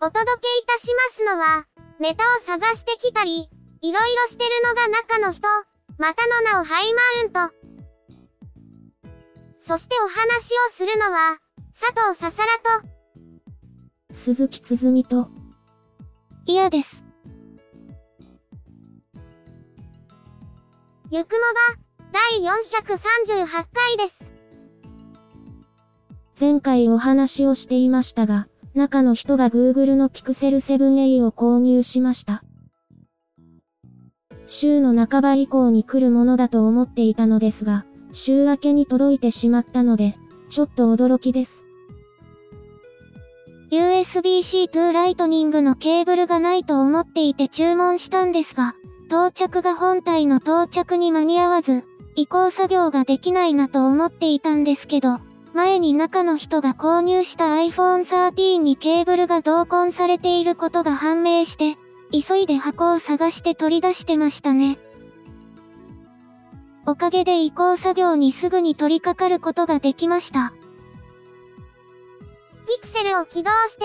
お届けいたしますのは、ネタを探してきたり、いろいろしてるのが中の人、またの名をハイマウント。そしてお話をするのは、佐藤ささらと、鈴木つづみと、嫌です。ゆくもば、第438回です。前回お話をしていましたが、中の人が Google の Pixel 7a を購入しました。週の半ば以降に来るものだと思っていたのですが、週明けに届いてしまったので、ちょっと驚きです。USB-C to Lightning のケーブルがないと思っていて注文したんですが、到着が本体の到着に間に合わず、移行作業ができないなと思っていたんですけど、前に中の人が購入した iPhone 13にケーブルが同梱されていることが判明して、急いで箱を探して取り出してましたね。おかげで移行作業にすぐに取り掛かることができました。ピクセルを起動して、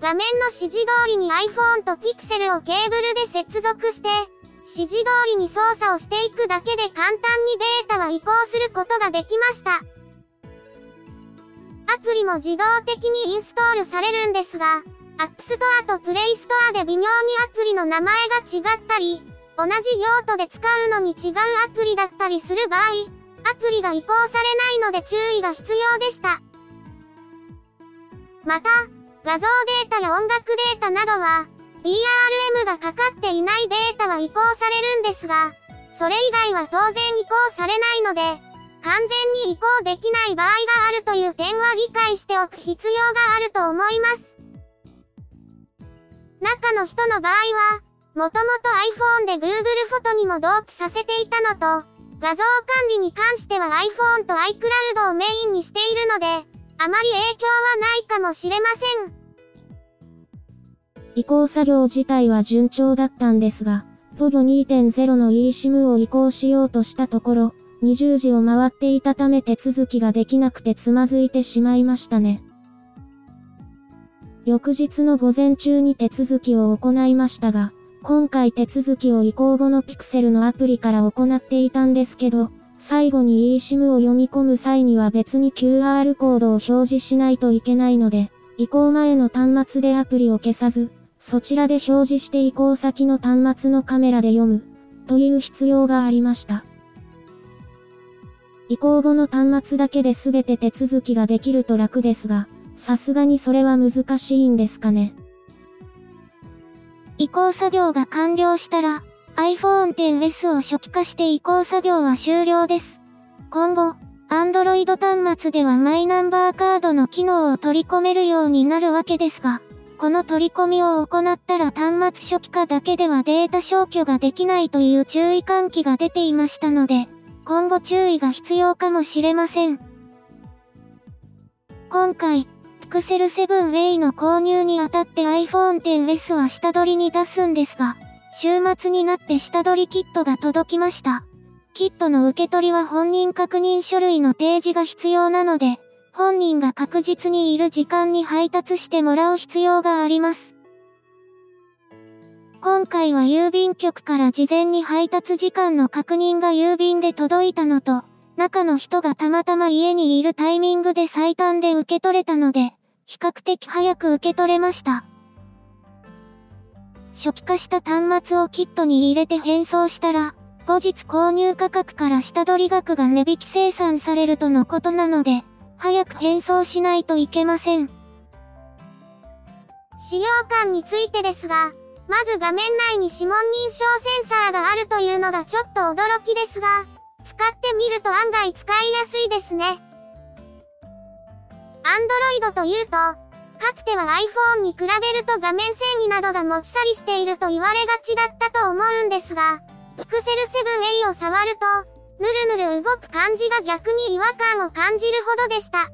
画面の指示通りに iPhone とピクセルをケーブルで接続して、指示通りに操作をしていくだけで簡単にデータは移行することができました。アプリも自動的にインストールされるんですが、App Store と Play Store で微妙にアプリの名前が違ったり、同じ用途で使うのに違うアプリだったりする場合、アプリが移行されないので注意が必要でした。また、画像データや音楽データなどは、DRM がかかっていないデータは移行されるんですが、それ以外は当然移行されないので、完全に移行できない場合があるという点は理解しておく必要があると思います。中の人の場合は、もともと iPhone で Google フォトにも同期させていたのと、画像管理に関しては iPhone と iCloud をメインにしているので、あまり影響はないかもしれません。移行作業自体は順調だったんですが、ポボ2.0の eSIM を移行しようとしたところ、20時を回っていたため手続きができなくてつまずいてしまいましたね。翌日の午前中に手続きを行いましたが、今回手続きを移行後のピクセルのアプリから行っていたんですけど、最後に eSIM を読み込む際には別に QR コードを表示しないといけないので、移行前の端末でアプリを消さず、そちらで表示して移行先の端末のカメラで読む、という必要がありました。移行後の端末だけで全て手続きができると楽ですが、さすがにそれは難しいんですかね。移行作業が完了したら、iPhone XS を初期化して移行作業は終了です。今後、Android 端末ではマイナンバーカードの機能を取り込めるようになるわけですが、この取り込みを行ったら端末初期化だけではデータ消去ができないという注意喚起が出ていましたので、今後注意が必要かもしれません。今回、Pixel 7 Way の購入にあたって iPhone XS は下取りに出すんですが、週末になって下取りキットが届きました。キットの受け取りは本人確認書類の提示が必要なので、本人が確実にいる時間に配達してもらう必要があります。今回は郵便局から事前に配達時間の確認が郵便で届いたのと、中の人がたまたま家にいるタイミングで最短で受け取れたので、比較的早く受け取れました。初期化した端末をキットに入れて変装したら、後日購入価格から下取り額が値引き生産されるとのことなので、早く変装しないといけません。使用感についてですが、まず画面内に指紋認証センサーがあるというのがちょっと驚きですが、使ってみると案外使いやすいですね。Android というと、かつては iPhone に比べると画面繊維などが持ち去りしていると言われがちだったと思うんですが、Pixel 7a を触ると、ぬるぬる動く感じが逆に違和感を感じるほどでした。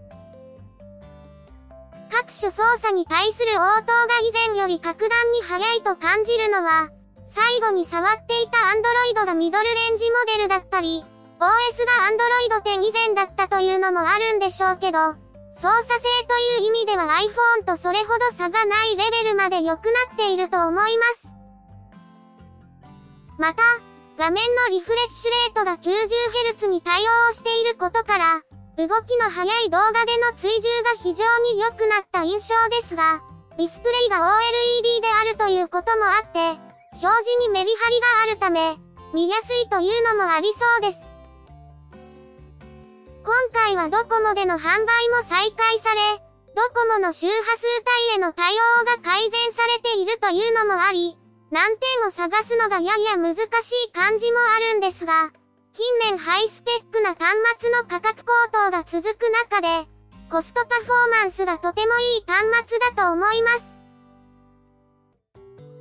各種操作に対する応答が以前より格段に速いと感じるのは、最後に触っていた Android がミドルレンジモデルだったり、OS が Android 10以前だったというのもあるんでしょうけど、操作性という意味では iPhone とそれほど差がないレベルまで良くなっていると思います。また、画面のリフレッシュレートが 90Hz に対応していることから、動きの速い動画での追従が非常に良くなった印象ですが、ディスプレイが OLED であるということもあって、表示にメリハリがあるため、見やすいというのもありそうです。今回はドコモでの販売も再開され、ドコモの周波数帯への対応が改善されているというのもあり、難点を探すのがやや難しい感じもあるんですが、近年ハイスペックな端末の価格高騰が続く中で、コストパフォーマンスがとてもいい端末だと思います。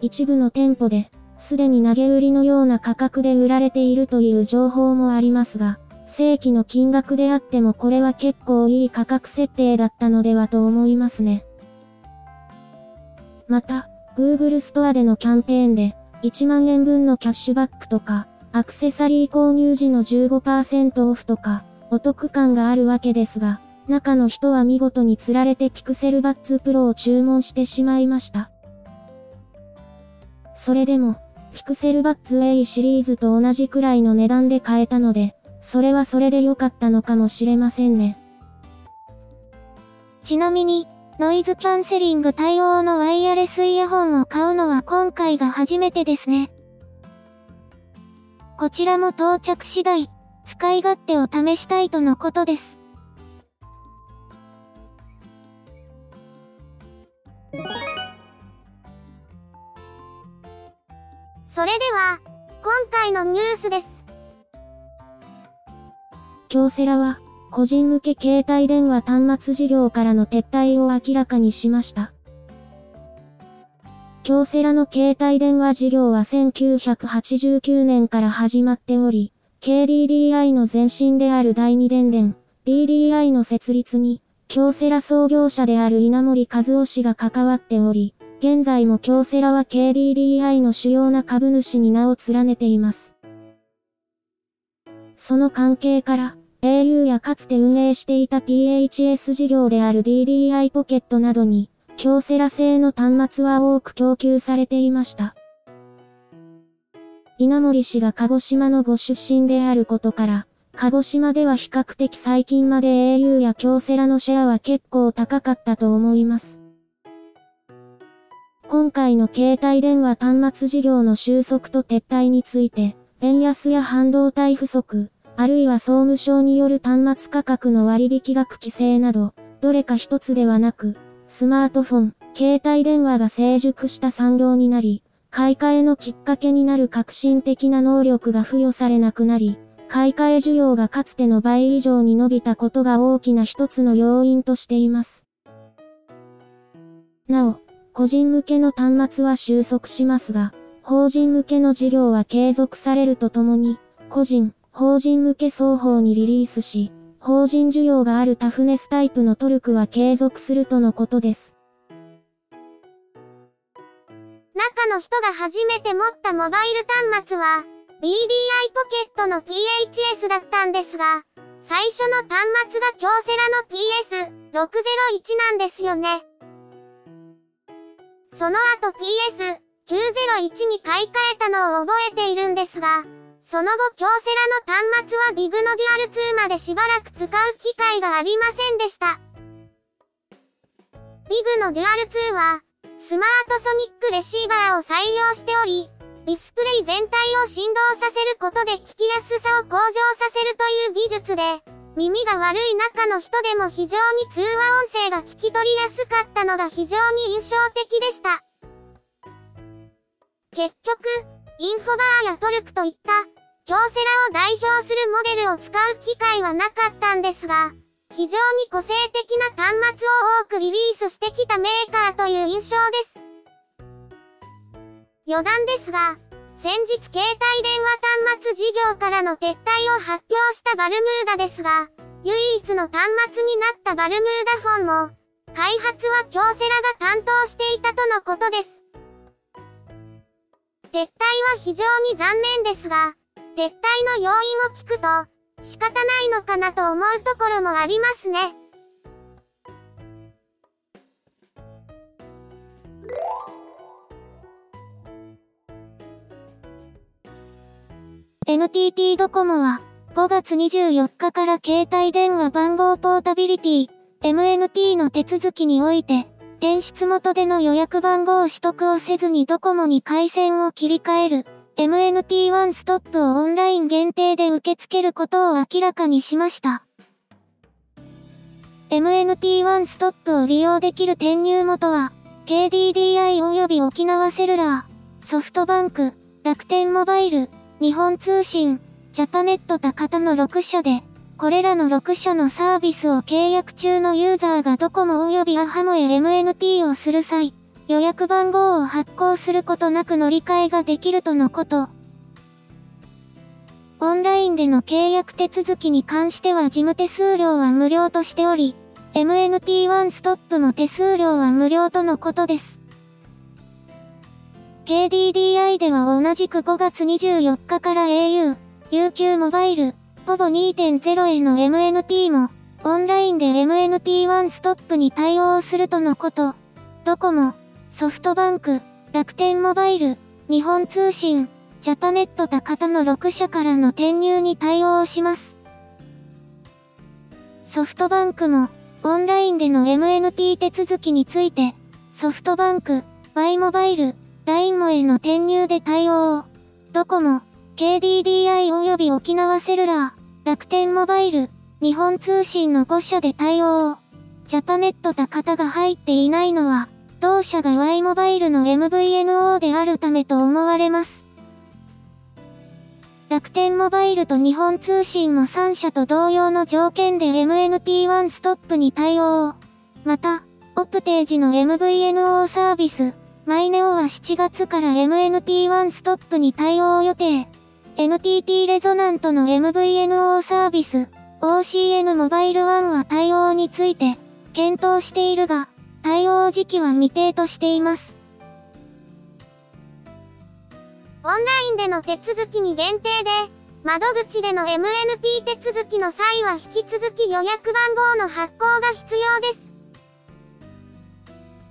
一部の店舗で、すでに投げ売りのような価格で売られているという情報もありますが、正規の金額であってもこれは結構いい価格設定だったのではと思いますね。また、Google ストアでのキャンペーンで、1万円分のキャッシュバックとか、アクセサリー購入時の15%オフとか、お得感があるわけですが、中の人は見事に釣られてピクセルバッツプロを注文してしまいました。それでも、ピクセルバッツ A シリーズと同じくらいの値段で買えたので、それはそれで良かったのかもしれませんね。ちなみに、ノイズキャンセリング対応のワイヤレスイヤホンを買うのは今回が初めてですね。こちらも到着次第、使い勝手を試したいとのことです。それでは、今回のニュースです。京セラは、個人向け携帯電話端末事業からの撤退を明らかにしました。京セラの携帯電話事業は1989年から始まっており、KDDI の前身である第二電電、DDI の設立に、京セラ創業者である稲森和夫氏が関わっており、現在も京セラは KDDI の主要な株主に名を連ねています。その関係から、au やかつて運営していた PHS 事業である DDI ポケットなどに、京セラ製の端末は多く供給されていました。稲森氏が鹿児島のご出身であることから、鹿児島では比較的最近まで au や京セラのシェアは結構高かったと思います。今回の携帯電話端末事業の収束と撤退について、円安や半導体不足、あるいは総務省による端末価格の割引額規制など、どれか一つではなく、スマートフォン、携帯電話が成熟した産業になり、買い替えのきっかけになる革新的な能力が付与されなくなり、買い替え需要がかつての倍以上に伸びたことが大きな一つの要因としています。なお、個人向けの端末は収束しますが、法人向けの事業は継続されるとともに、個人、法人向け双方にリリースし、法人需要があるタフネスタイプのトルクは継続するとのことです。中の人が初めて持ったモバイル端末は、BDI ポケットの PHS だったんですが、最初の端末が京セラの PS601 なんですよね。その後 PS901 に買い替えたのを覚えているんですが、その後京セラの端末はビグのデュアル2までしばらく使う機会がありませんでした。ビグのデュアル2は、スマートソニックレシーバーを採用しており、ディスプレイ全体を振動させることで聞きやすさを向上させるという技術で、耳が悪い中の人でも非常に通話音声が聞き取りやすかったのが非常に印象的でした。結局、インフォバーやトルクといった、京セラを代表するモデルを使う機会はなかったんですが、非常に個性的な端末を多くリリースしてきたメーカーという印象です。余談ですが、先日携帯電話端末事業からの撤退を発表したバルムーダですが、唯一の端末になったバルムーダフォンも、開発は京セラが担当していたとのことです。撤退は非常に残念ですが、撤退の要因を聞くと、仕方ないのかなと思うところもありますね。NTT ドコモは5月24日から携帯電話番号ポータビリティ MNP の手続きにおいて転出元での予約番号取得をせずにドコモに回線を切り替える MNP1 ストップをオンライン限定で受け付けることを明らかにしました。MNP1 ストップを利用できる転入元は KDDI 及び沖縄セルラー、ソフトバンク、楽天モバイル、日本通信、ジャパネット他方の6社で、これらの6社のサービスを契約中のユーザーがドコモ及びアハモへ MNP をする際、予約番号を発行することなく乗り換えができるとのこと。オンラインでの契約手続きに関しては事務手数料は無料としており、MNP1 ストップも手数料は無料とのことです。KDDI では同じく5月24日から au、UQ モバイル、ほぼ2.0への MNP も、オンラインで MNP1 ストップに対応するとのこと。ドコモ、ソフトバンク、楽天モバイル、日本通信、ジャパネット他方の6社からの転入に対応します。ソフトバンクも、オンラインでの MNP 手続きについて、ソフトバンク、Y モバイル、LINE もへの転入で対応。ドコモ、KDDI 及び沖縄セルラー、楽天モバイル、日本通信の5社で対応。ジャパネット他方が入っていないのは、同社が Y モバイルの MVNO であるためと思われます。楽天モバイルと日本通信も3社と同様の条件で MNP1 ストップに対応。また、オプテージの MVNO サービス、マイネオは7月から MNP1 ストップに対応予定。NTT レゾナントの MVNO サービス、OCN モバイル1は対応について、検討しているが、対応時期は未定としています。オンラインでの手続きに限定で、窓口での MNP 手続きの際は引き続き予約番号の発行が必要です。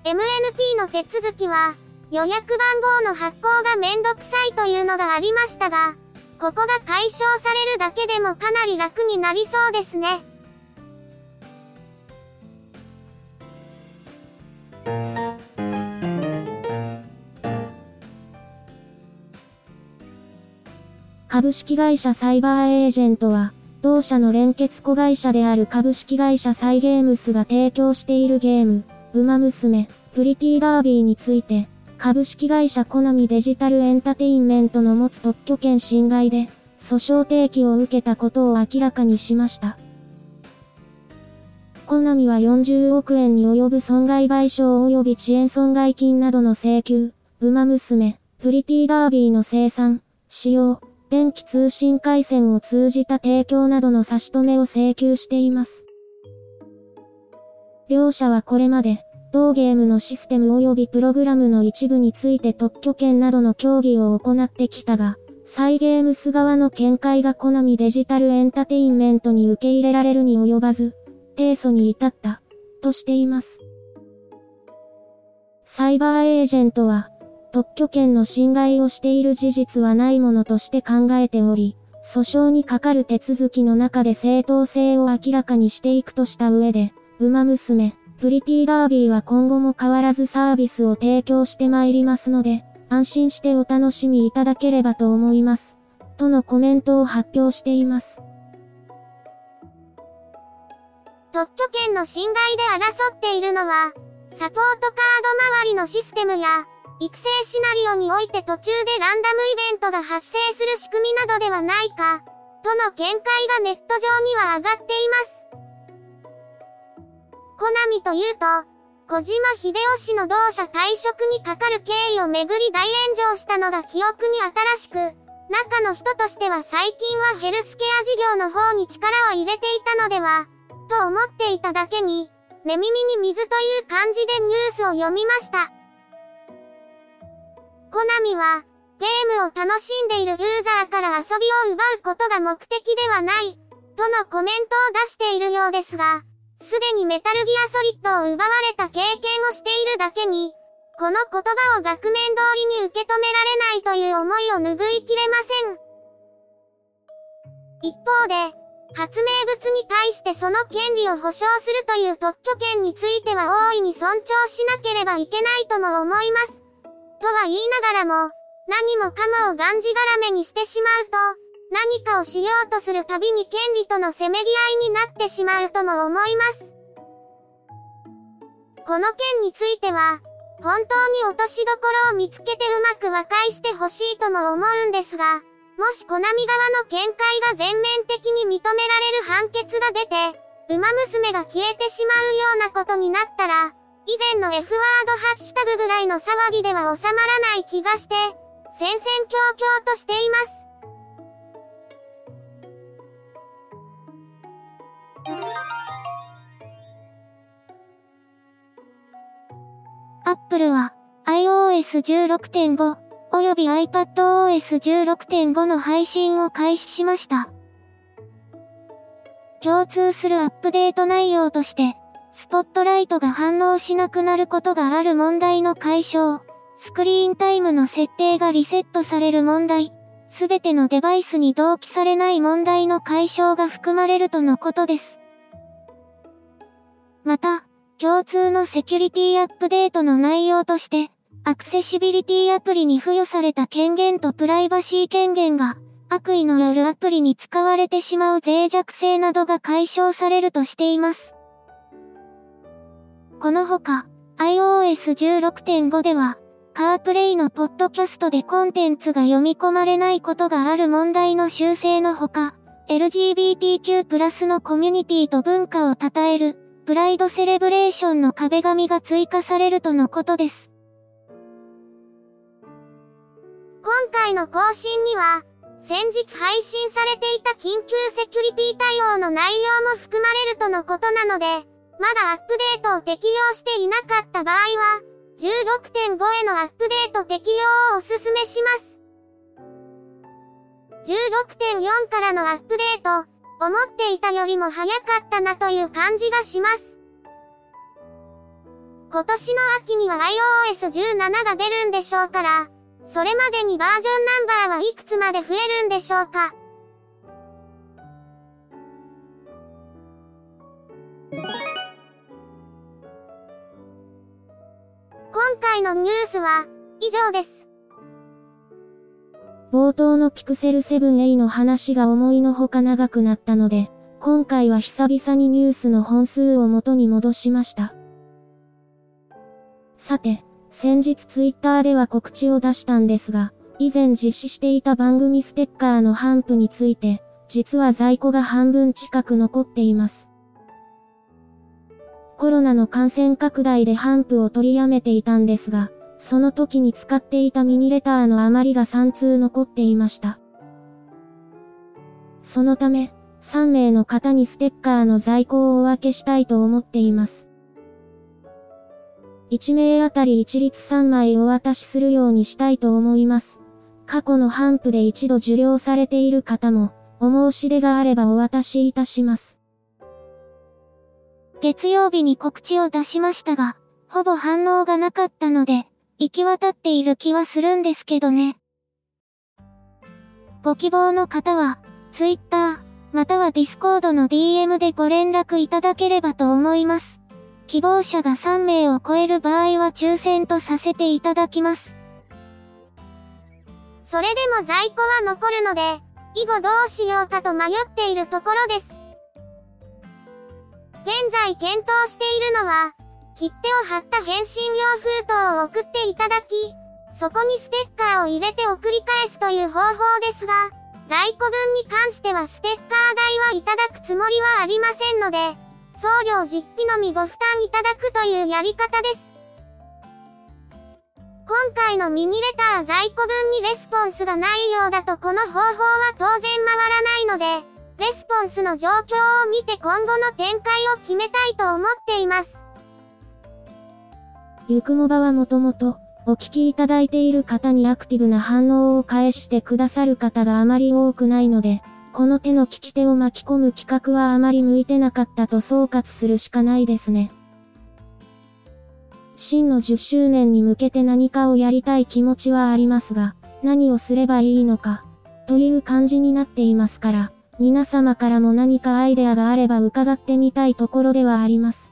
MNP の手続きは、予約番号の発行がめんどくさいというのがありましたが、ここが解消されるだけでもかなり楽になりそうですね。株式会社サイバーエージェントは、同社の連結子会社である株式会社サイゲームスが提供しているゲーム、ウマ娘、プリティダービーについて、株式会社コナミデジタルエンタテインメントの持つ特許権侵害で、訴訟提起を受けたことを明らかにしました。コナミは40億円に及ぶ損害賠償及び遅延損害金などの請求、ウマ娘、プリティダービーの生産、使用、電気通信回線を通じた提供などの差し止めを請求しています。両社はこれまで、同ゲームのシステム及びプログラムの一部について特許権などの協議を行ってきたが、サイゲームス側の見解がコナミデジタルエンタテインメントに受け入れられるに及ばず、提訴に至った、としています。サイバーエージェントは、特許権の侵害をしている事実はないものとして考えており、訴訟にかかる手続きの中で正当性を明らかにしていくとした上で、馬娘、プリティダービーは今後も変わらずサービスを提供してまいりますので、安心してお楽しみいただければと思います。とのコメントを発表しています。特許権の侵害で争っているのは、サポートカード周りのシステムや、育成シナリオにおいて途中でランダムイベントが発生する仕組みなどではないか、との見解がネット上には上がっています。コナミというと、小島秀夫氏の同社退職にかかる経緯をめぐり大炎上したのが記憶に新しく、中の人としては最近はヘルスケア事業の方に力を入れていたのでは、と思っていただけに、寝耳に水という感じでニュースを読みました。コナミは、ゲームを楽しんでいるユーザーから遊びを奪うことが目的ではない、とのコメントを出しているようですが、すでにメタルギアソリッドを奪われた経験をしているだけに、この言葉を額面通りに受け止められないという思いを拭いきれません。一方で、発明物に対してその権利を保障するという特許権については大いに尊重しなければいけないとも思います。とは言いながらも、何もかもをがんじがらめにしてしまうと、何かをしようとするたびに権利とのせめぎ合いになってしまうとも思います。この件については、本当に落としどころを見つけてうまく和解してほしいとも思うんですが、もしコナミ側の見解が全面的に認められる判決が出て、馬娘が消えてしまうようなことになったら、以前の F ワードハッシュタグぐらいの騒ぎでは収まらない気がして、戦々恐々としています。アップルは iOS16.5 および iPadOS16.5 の配信を開始しました。共通するアップデート内容として、スポットライトが反応しなくなることがある問題の解消、スクリーンタイムの設定がリセットされる問題、すべてのデバイスに同期されない問題の解消が含まれるとのことです。また、共通のセキュリティアップデートの内容として、アクセシビリティアプリに付与された権限とプライバシー権限が、悪意のあるアプリに使われてしまう脆弱性などが解消されるとしています。このほか、iOS16.5 では、カープレイのポッドキャストでコンテンツが読み込まれないことがある問題の修正のほか、LGBTQ+ のコミュニティと文化を称える、プライドセレブレーションの壁紙が追加されるとのことです。今回の更新には、先日配信されていた緊急セキュリティ対応の内容も含まれるとのことなので、まだアップデートを適用していなかった場合は、16.5へのアップデート適用をお勧めします。16.4からのアップデート、思っていたよりも早かったなという感じがします。今年の秋には iOS17 が出るんでしょうから、それまでにバージョンナンバーはいくつまで増えるんでしょうか今回のニュースは以上です。冒頭のピクセル 7A の話が思いのほか長くなったので、今回は久々にニュースの本数を元に戻しました。さて、先日ツイッターでは告知を出したんですが、以前実施していた番組ステッカーの頒布について、実は在庫が半分近く残っています。コロナの感染拡大で頒布を取りやめていたんですが、その時に使っていたミニレターの余りが3通残っていました。そのため、3名の方にステッカーの在庫をお分けしたいと思っています。1名あたり一律3枚お渡しするようにしたいと思います。過去の頒布で一度受領されている方も、お申し出があればお渡しいたします。月曜日に告知を出しましたが、ほぼ反応がなかったので、行き渡っている気はするんですけどね。ご希望の方は、Twitter、または Discord の DM でご連絡いただければと思います。希望者が3名を超える場合は抽選とさせていただきます。それでも在庫は残るので、以後どうしようかと迷っているところです。現在検討しているのは、切手を貼った返信用封筒を送っていただき、そこにステッカーを入れて送り返すという方法ですが、在庫分に関してはステッカー代はいただくつもりはありませんので、送料実費のみご負担いただくというやり方です。今回のミニレター在庫分にレスポンスがないようだとこの方法は当然回らないので、レスポンスの状況を見て今後の展開を決めたいと思っています。ゆくもばはもともと、お聞きいただいている方にアクティブな反応を返してくださる方があまり多くないので、この手の聞き手を巻き込む企画はあまり向いてなかったと総括するしかないですね。真の10周年に向けて何かをやりたい気持ちはありますが、何をすればいいのか、という感じになっていますから、皆様からも何かアイデアがあれば伺ってみたいところではあります。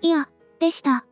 いや、でした。